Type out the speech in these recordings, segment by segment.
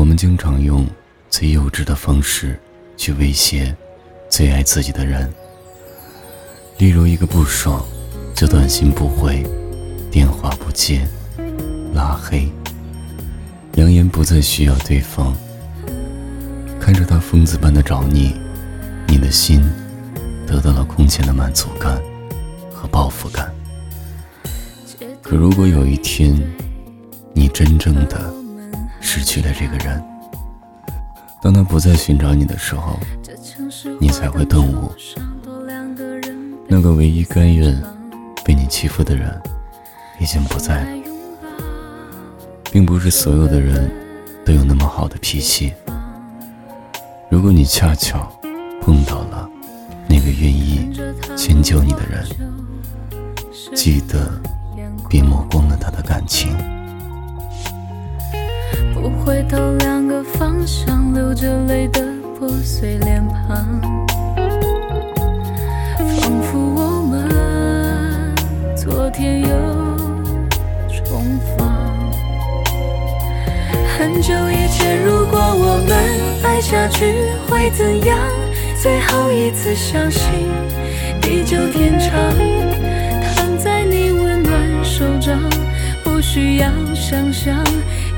我们经常用最幼稚的方式去威胁最爱自己的人，例如一个不爽就短信不回，电话不接，拉黑，扬言不再需要对方。看着他疯子般的找你，你的心得到了空前的满足感和报复感。可如果有一天，你真正的失去了这个人，当他不再寻找你的时候，你才会顿悟，那个唯一甘愿被你欺负的人已经不在了。并不是所有的人都有那么好的脾气。如果你恰巧碰到了那个愿意迁就你的人，记得别抹光了他的感情。不回头，两个方向，流着泪的破碎脸庞，仿佛我们昨天又重逢。很久以前，如果我们爱下去会怎样？最后一次相信，地久天长，躺在你温暖手掌，不需要想象。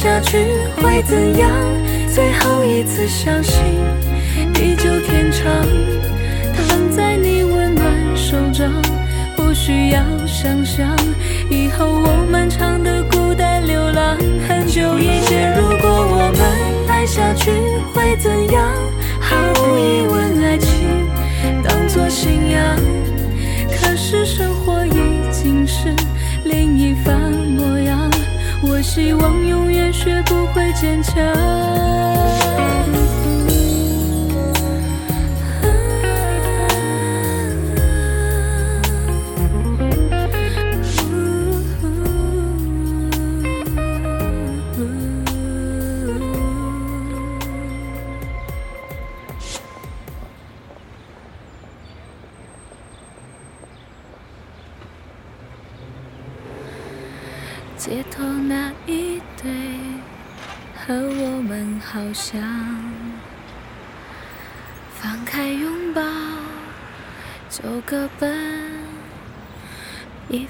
下去会怎样？最后一次相信，地久天长，躺在你温暖手掌，不需要想象，以后我漫长的孤单流浪。很久以前，如果我们爱下去会怎样？毫无疑问，爱情当作信仰。可是生活已经是另一番。我希望永远学不会坚强。街头那一对和我们好像放开拥抱就各奔一